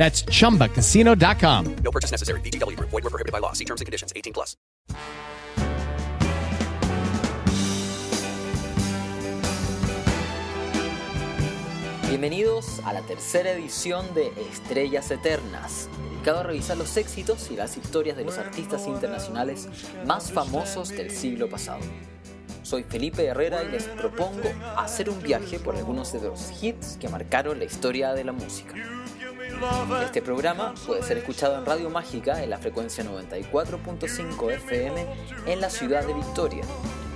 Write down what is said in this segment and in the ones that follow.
That's chumbacasino.com. No purchase necessary. VGW Group. Void were prohibited by law. See terms and conditions. 18 plus. Bienvenidos a la tercera edición de Estrellas Eternas, dedicado a revisar los éxitos y las historias de los artistas internacionales más famosos del siglo pasado. Soy Felipe Herrera y les propongo hacer un viaje por algunos de los hits que marcaron la historia de la música. Este programa puede ser escuchado en Radio Mágica en la frecuencia 94.5 FM en la ciudad de Victoria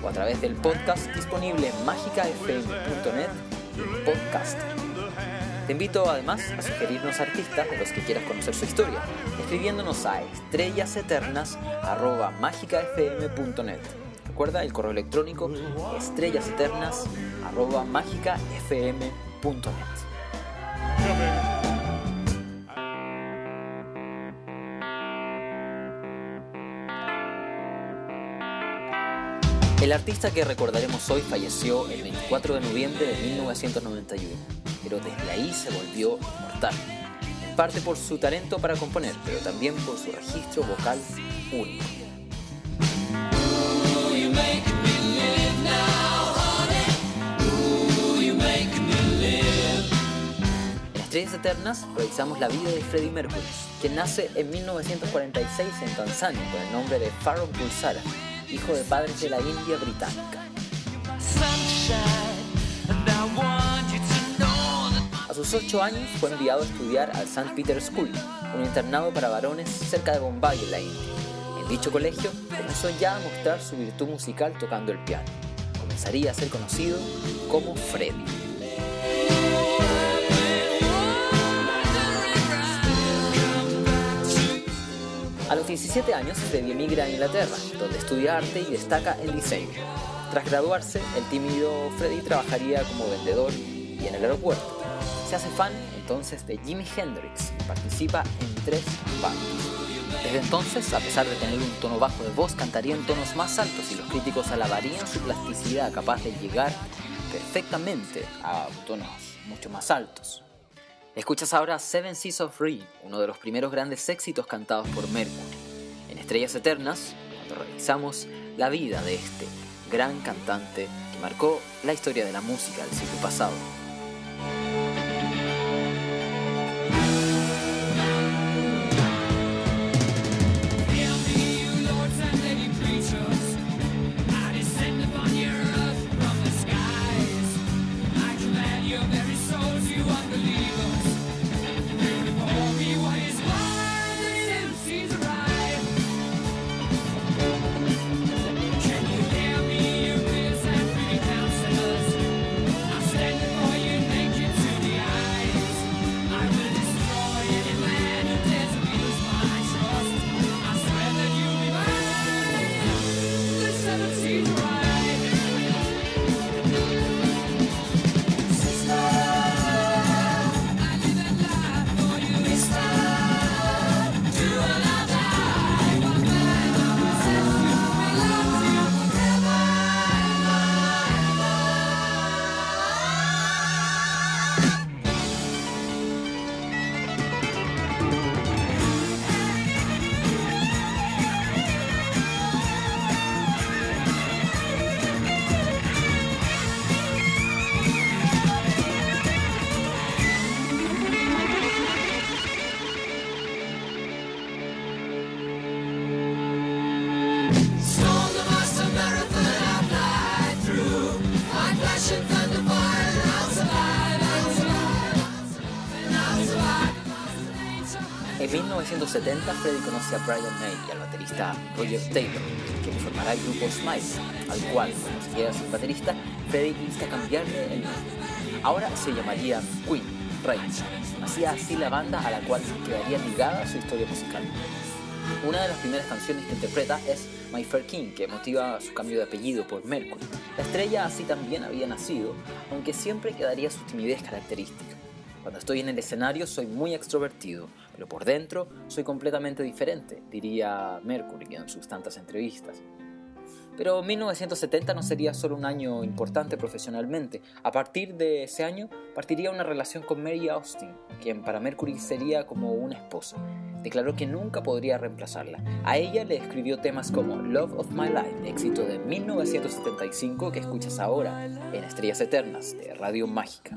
o a través del podcast disponible en mágicafm.net podcast. Te invito además a sugerirnos artistas de los que quieras conocer su historia, escribiéndonos a estrellaseternas.mágicafm.net. Recuerda el correo electrónico estrellaseternas.mágicafm.net. El artista que recordaremos hoy falleció el 24 de noviembre de 1991, pero desde ahí se volvió inmortal. En parte por su talento para componer, pero también por su registro vocal único. En Estrellas Eternas revisamos la vida de Freddie Mercury, quien nace en 1946 en Tanzania con el nombre de Pharaoh Bulsara hijo de padres de la India británica. A sus 8 años fue enviado a estudiar al St. Peter's School, un internado para varones cerca de Bombay, en la India. En dicho colegio comenzó ya a mostrar su virtud musical tocando el piano. Comenzaría a ser conocido como Freddie. A los 17 años, Freddie emigra a Inglaterra, donde estudia arte y destaca en diseño. Tras graduarse, el tímido Freddie trabajaría como vendedor y en el aeropuerto. Se hace fan entonces de Jimi Hendrix y participa en tres bandas. Desde entonces, a pesar de tener un tono bajo de voz, cantaría en tonos más altos y los críticos alabarían su plasticidad capaz de llegar perfectamente a tonos mucho más altos. Escuchas ahora Seven Seas of Rhye, uno de los primeros grandes éxitos cantados por Mercury. En Estrellas Eternas, cuando revisamos la vida de este gran cantante que marcó la historia de la música del siglo pasado. 1970, Freddie conoce a Brian May y al baterista Roger Taylor, quien formará el grupo Smile, al cual, como se queda sin baterista, Freddie insta a cambiarle el nombre. Ahora se llamaría Queen, Reigns. Hacía así la banda a la cual quedaría ligada su historia musical. Una de las primeras canciones que interpreta es My Fair King, que motiva su cambio de apellido por Mercury. La estrella así también había nacido, aunque siempre quedaría su timidez característica. Cuando estoy en el escenario soy muy extrovertido, pero por dentro soy completamente diferente, diría Mercury en sus tantas entrevistas. Pero 1970 no sería solo un año importante profesionalmente. A partir de ese año partiría una relación con Mary Austin, quien para Mercury sería como una esposa. Declaró que nunca podría reemplazarla. A ella le escribió temas como Love of My Life, éxito de 1975 que escuchas ahora en Estrellas Eternas de Radio Mágica.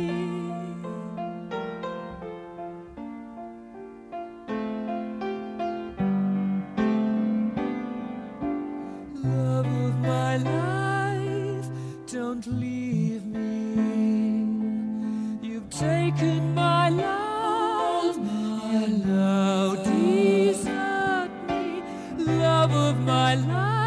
forsaken my love, my love, desert me, love of my life.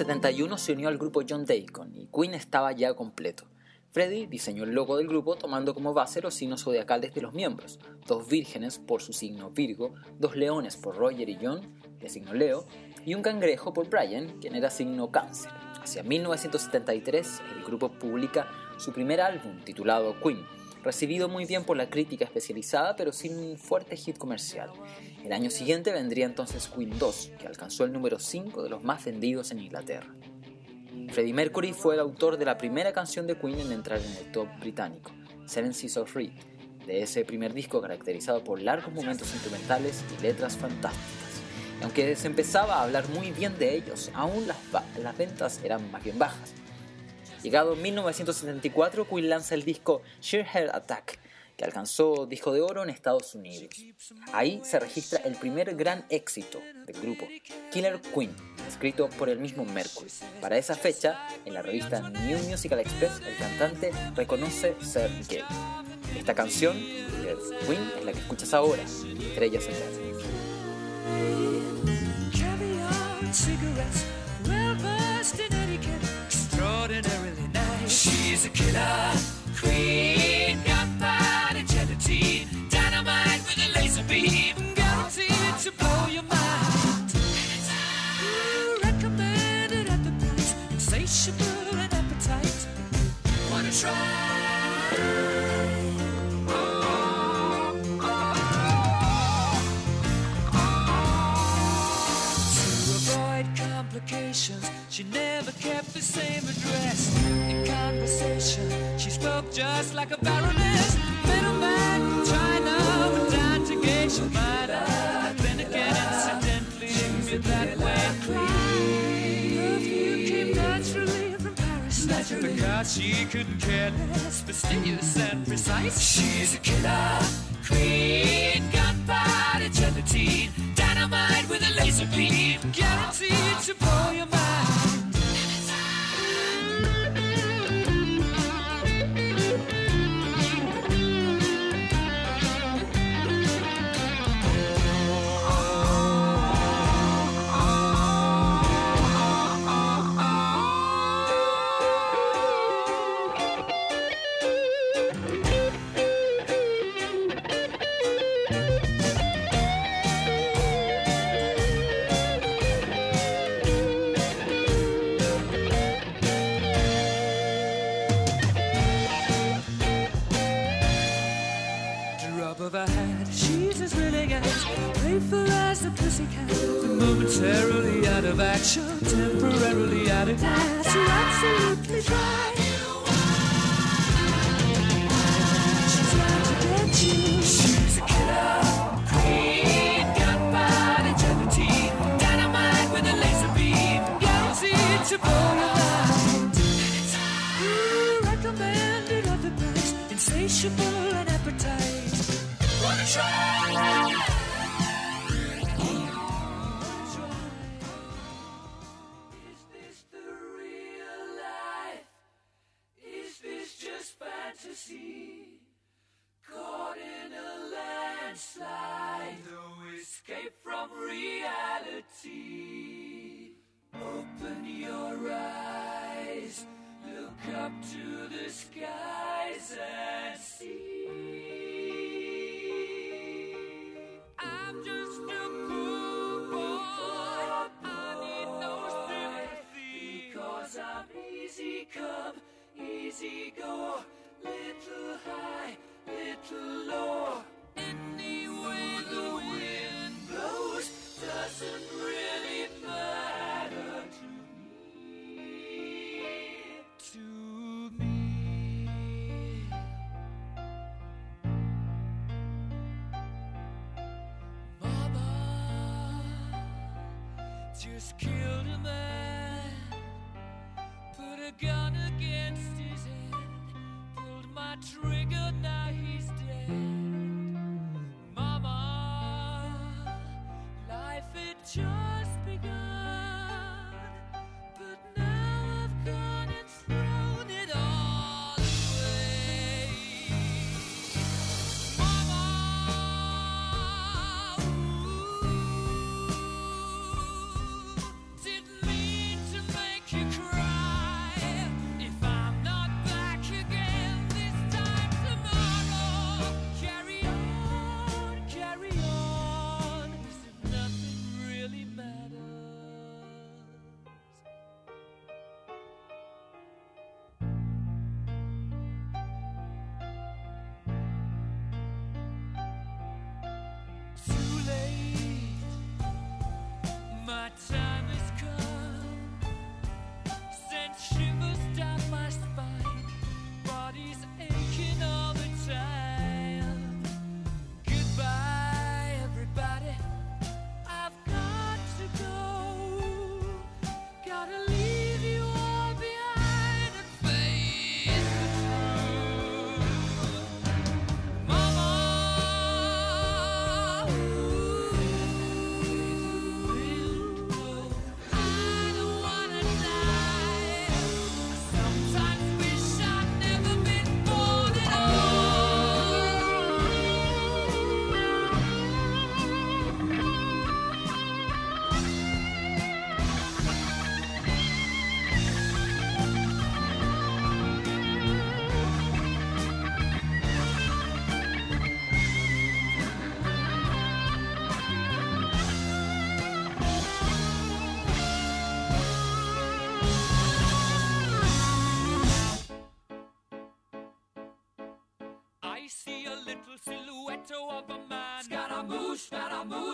1971 se unió al grupo John Deacon y Queen estaba ya completo. Freddie diseñó el logo del grupo tomando como base los signos zodiacales de los miembros, dos vírgenes por su signo Virgo, dos leones por Roger y John, de signo Leo, y un cangrejo por Brian, quien era signo Cáncer. Hacia 1973, el grupo publica su primer álbum titulado Queen, recibido muy bien por la crítica especializada pero sin un fuerte hit comercial. El año siguiente vendría entonces Queen 2, que alcanzó el número 5 de los más vendidos en Inglaterra. Freddie Mercury fue el autor de la primera canción de Queen en entrar en el top británico, Seven Seas of Free, de ese primer disco caracterizado por largos momentos instrumentales y letras fantásticas. Aunque se empezaba a hablar muy bien de ellos, aún las, las ventas eran más bien bajas. Llegado 1974, Queen lanza el disco Sheer Heart Attack, que alcanzó disco de oro en Estados Unidos. Ahí se registra el primer gran éxito del grupo, Killer Queen, escrito por el mismo Mercury. Para esa fecha, en la revista New Musical Express, el cantante reconoce ser gay. Esta canción, Killer Queen, es la que escuchas ahora, Estrellas en She's a killer. Queen, just like a baroness. Middleman from China went down to gauge your mind. Then again, incidentally, she with that way Perfume came naturally from Paris. Because she couldn't care less, fastidious and precise. She's a killer queen, gunpowder gelatine, dynamite with a laser beam, guaranteed to blow your mind. Of action, temporarily out of gas. You're absolutely right. see. Just killed a man,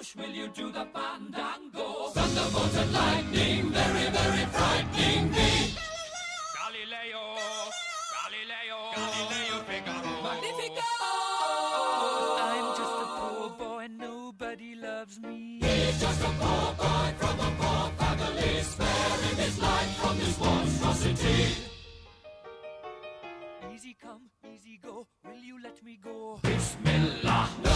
Scaramouche, will you do the fandango? Thunderbolt and lightning, very, very frightening me. Galileo, Galileo, Galileo Figaro. Magnifico! I'm just a poor boy, and nobody loves me. He's just a poor boy from a poor family, sparing his life from this monstrosity. Easy come, easy go, will you let me go? Bismillah, no,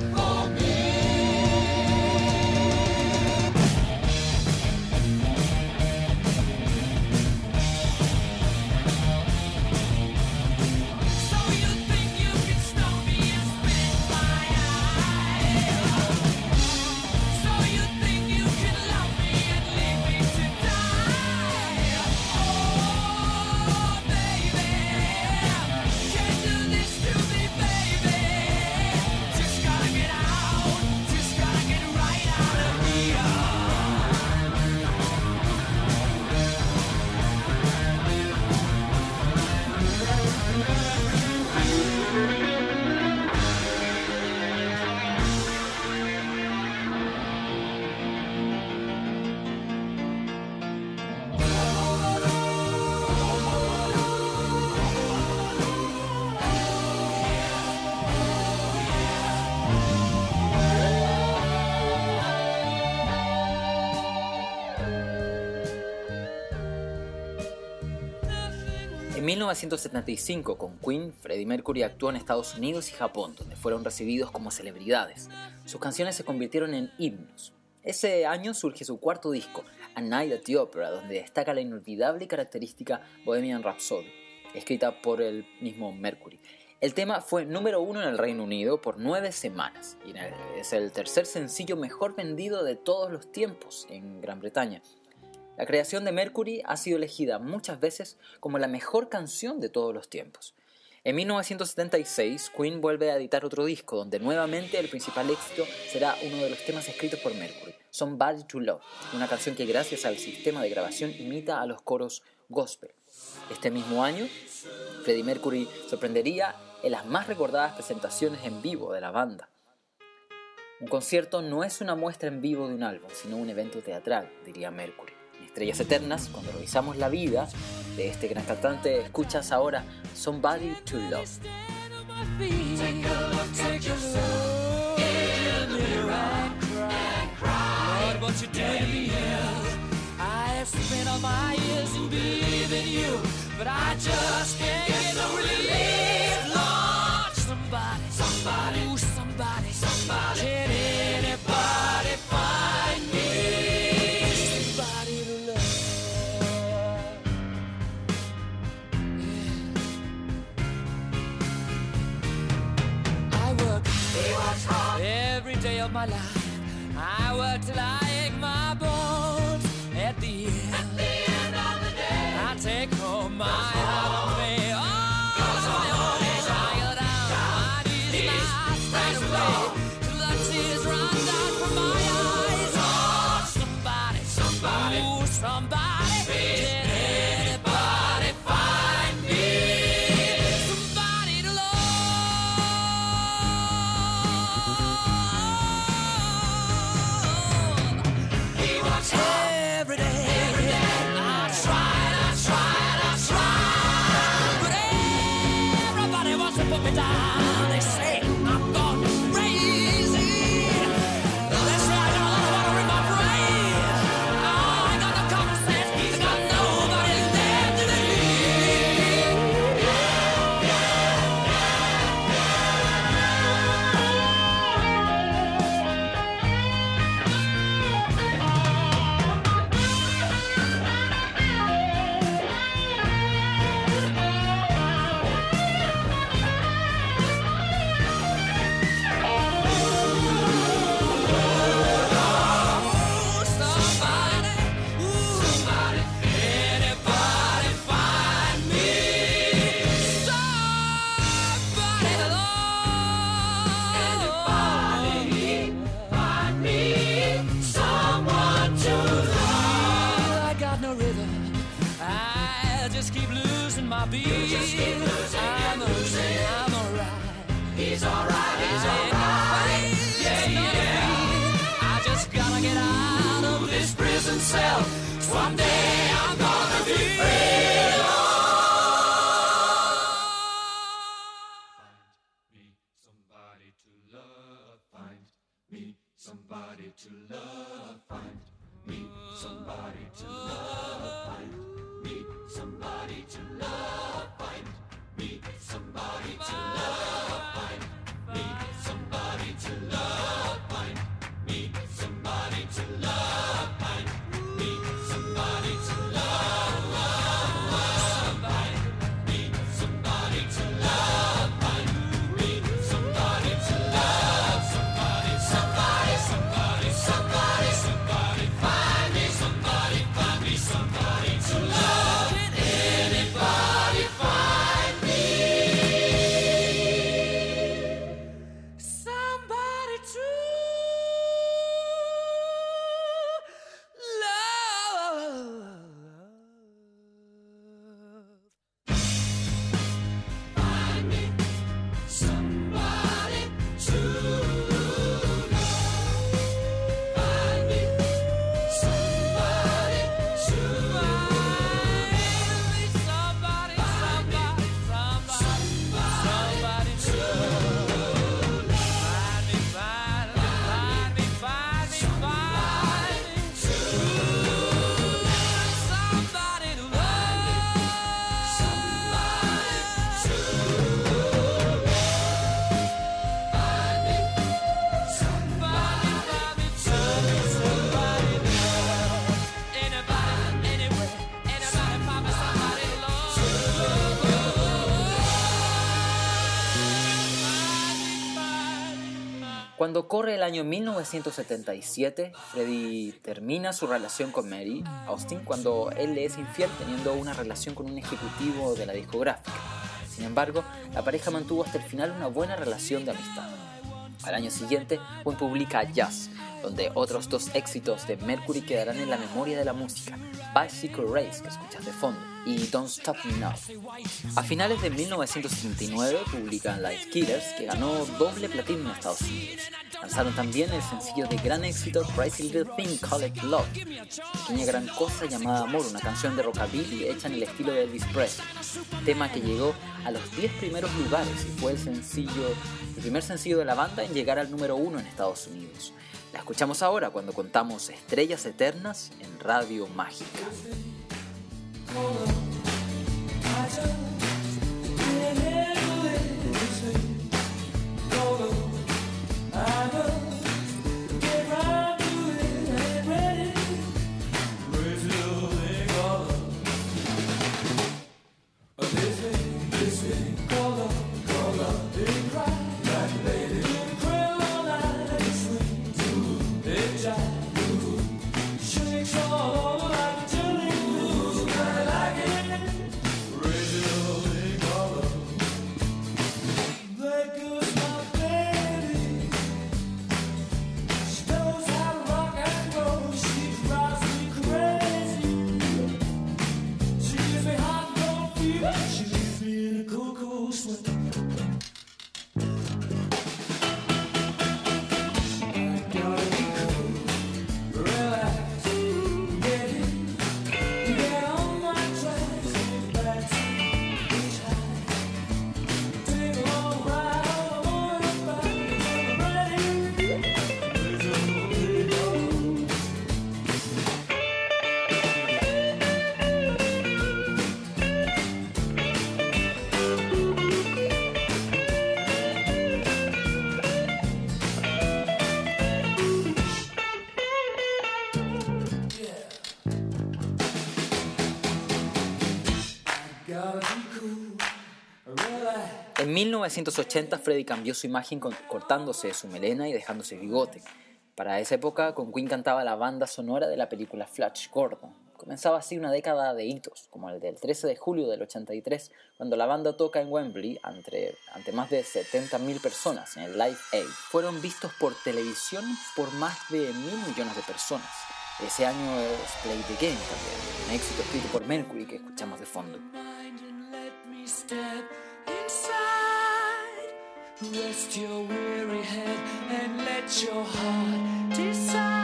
1975, con Queen, Freddie Mercury actuó en Estados Unidos y Japón, donde fueron recibidos como celebridades. Sus canciones se convirtieron en himnos. Ese año surge su cuarto disco, A Night at the Opera, donde destaca la inolvidable y característica Bohemian Rhapsody, escrita por el mismo Mercury. El tema fue número uno en el Reino Unido por nueve semanas y es el tercer sencillo mejor vendido de todos los tiempos en Gran Bretaña. La creación de Mercury ha sido elegida muchas veces como la mejor canción de todos los tiempos. En 1976, Queen vuelve a editar otro disco donde nuevamente el principal éxito será uno de los temas escritos por Mercury, Somebody to Love, una canción que gracias al sistema de grabación imita a los coros gospel. Este mismo año, Freddie Mercury sorprendería en las más recordadas presentaciones en vivo de la banda. Un concierto no es una muestra en vivo de un álbum, sino un evento teatral, diría Mercury. Estrellas Eternas, cuando revisamos la vida de este gran cantante, escuchas ahora Somebody to Love. My in you, but I just can't Cuando corre el año 1977, Freddy termina su relación con Mary Austin cuando él le es infiel teniendo una relación con un ejecutivo de la discográfica. Sin embargo, la pareja mantuvo hasta el final una buena relación de amistad. Al año siguiente, Gwen publica Jazz, donde otros dos éxitos de Mercury quedarán en la memoria de la música, Bicycle Race, que escuchas de fondo, y Don't Stop Me Now. A finales de 1979 publican Life Killers, que ganó doble platino en Estados Unidos. Lanzaron también el sencillo de gran éxito Crazy Little Thing Called Love, pequeña gran cosa llamada Amor, una canción de rockabilly hecha en el estilo de Elvis Presley, tema que llegó a los 10 primeros lugares y fue el sencillo, el primer sencillo de la banda en llegar al número uno en Estados Unidos. La escuchamos ahora cuando contamos Estrellas Eternas en Radio Mágica. 1980 Freddy cambió su imagen cortándose su melena y dejándose bigote. Para esa época, con Queen cantaba la banda sonora de la película Flash Gordon. Comenzaba así una década de hitos, como el del 13 de julio del 83, cuando la banda toca en Wembley ante, ante más de 70.000 personas en el Live Aid. Fueron vistos por televisión por más de mil millones de personas. Ese año es Play the Game también, un éxito escrito por Mercury que escuchamos de fondo. Rest your weary head and let your heart decide.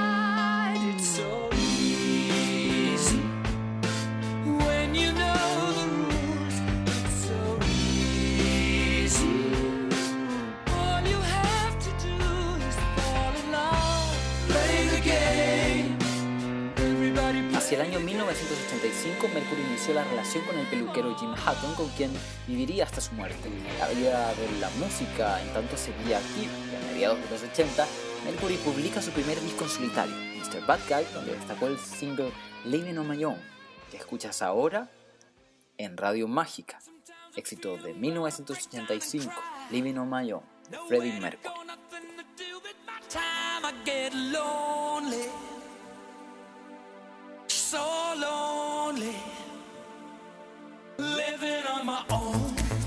1985, Mercury inició la relación con el peluquero Jim Hutton, con quien viviría hasta su muerte. La vida de la música, en tanto, seguía activa y a mediados de los 80, Mercury publica su primer disco en solitario, Mr. Bad Guy, donde destacó el single Living on My Own, que escuchas ahora en Radio Mágica. Éxito de 1985, Living on My Own, Freddie Mercury. So lonely, living on my own.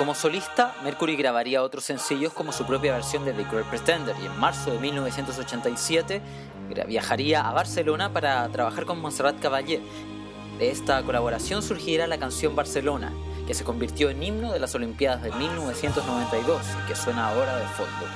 Como solista, Mercury grabaría otros sencillos como su propia versión de The Great Pretender y en marzo de 1987 gra- viajaría a Barcelona para trabajar con Montserrat Caballé. De esta colaboración surgirá la canción Barcelona, que se convirtió en himno de las Olimpiadas de 1992 y que suena ahora de fondo.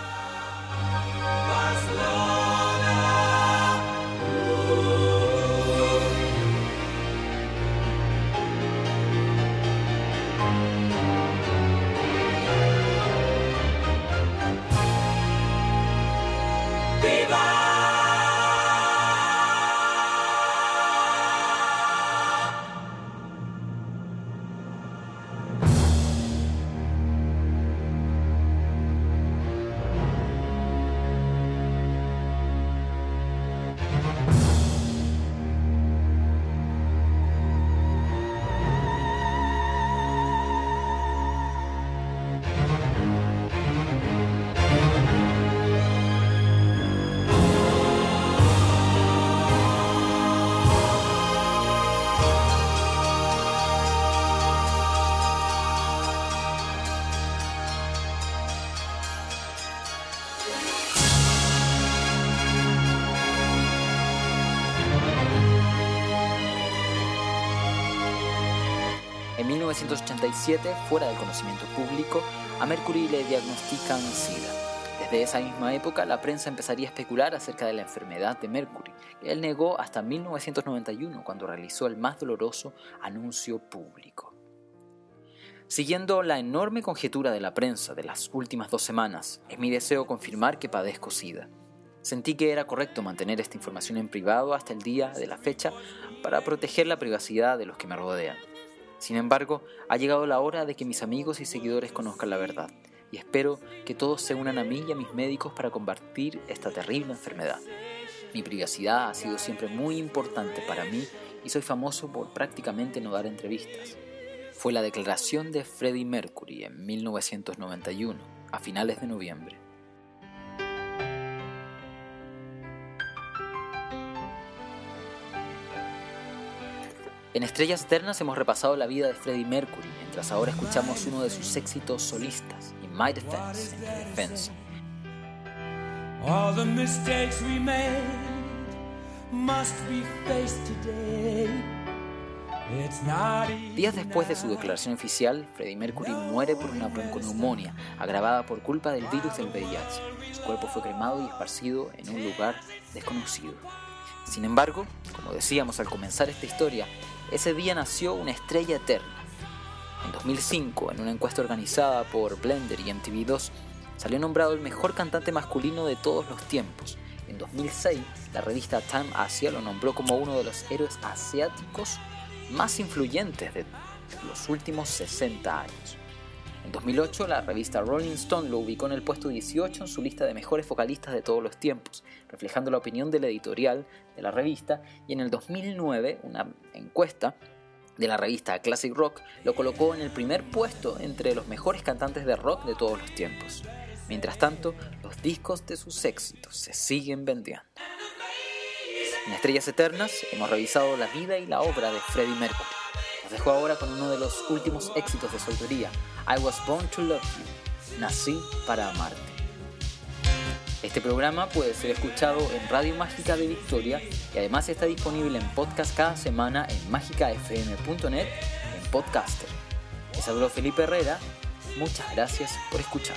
1987, fuera del conocimiento público, a Mercury le diagnostican SIDA. Desde esa misma época, la prensa empezaría a especular acerca de la enfermedad de Mercury, que él negó hasta 1991, cuando realizó el más doloroso anuncio público. Siguiendo la enorme conjetura de la prensa de las últimas dos semanas, es mi deseo confirmar que padezco SIDA. Sentí que era correcto mantener esta información en privado hasta el día de la fecha para proteger la privacidad de los que me rodean. Sin embargo, ha llegado la hora de que mis amigos y seguidores conozcan la verdad, y espero que todos se unan a mí y a mis médicos para combatir esta terrible enfermedad. Mi privacidad ha sido siempre muy importante para mí y soy famoso por prácticamente no dar entrevistas. Fue la declaración de Freddie Mercury en 1991, a finales de noviembre. En Estrellas Eternas hemos repasado la vida de Freddie Mercury, mientras ahora escuchamos uno de sus éxitos solistas, In My Defense, en. All the mistakes we made must be faced today. Días después de su declaración oficial, Freddie Mercury muere por una bronconeumonía agravada por culpa del virus del VIH. Su cuerpo fue cremado y esparcido en un lugar desconocido. Sin embargo, como decíamos al comenzar esta historia, ese día nació una estrella eterna. En 2005, en una encuesta organizada por Blender y MTV2, salió nombrado el mejor cantante masculino de todos los tiempos. En 2006, la revista Time Asia lo nombró como uno de los héroes asiáticos más influyentes de los últimos 60 años. En 2008, la revista Rolling Stone lo ubicó en el puesto 18 en su lista de mejores vocalistas de todos los tiempos, reflejando la opinión de la editorial de la revista, y en el 2009, una encuesta de la revista Classic Rock lo colocó en el primer puesto entre los mejores cantantes de rock de todos los tiempos. Mientras tanto, los discos de sus éxitos se siguen vendiendo. En Estrellas Eternas hemos revisado la vida y la obra de Freddie Mercury. Nos dejo ahora con uno de los últimos éxitos de su autoría, I Was Born to Love You, Nací para amarte. Este programa puede ser escuchado en Radio Mágica de Victoria y además está disponible en podcast cada semana en mágicafm.net en Podcaster. Les habló Felipe Herrera, muchas gracias por escuchar.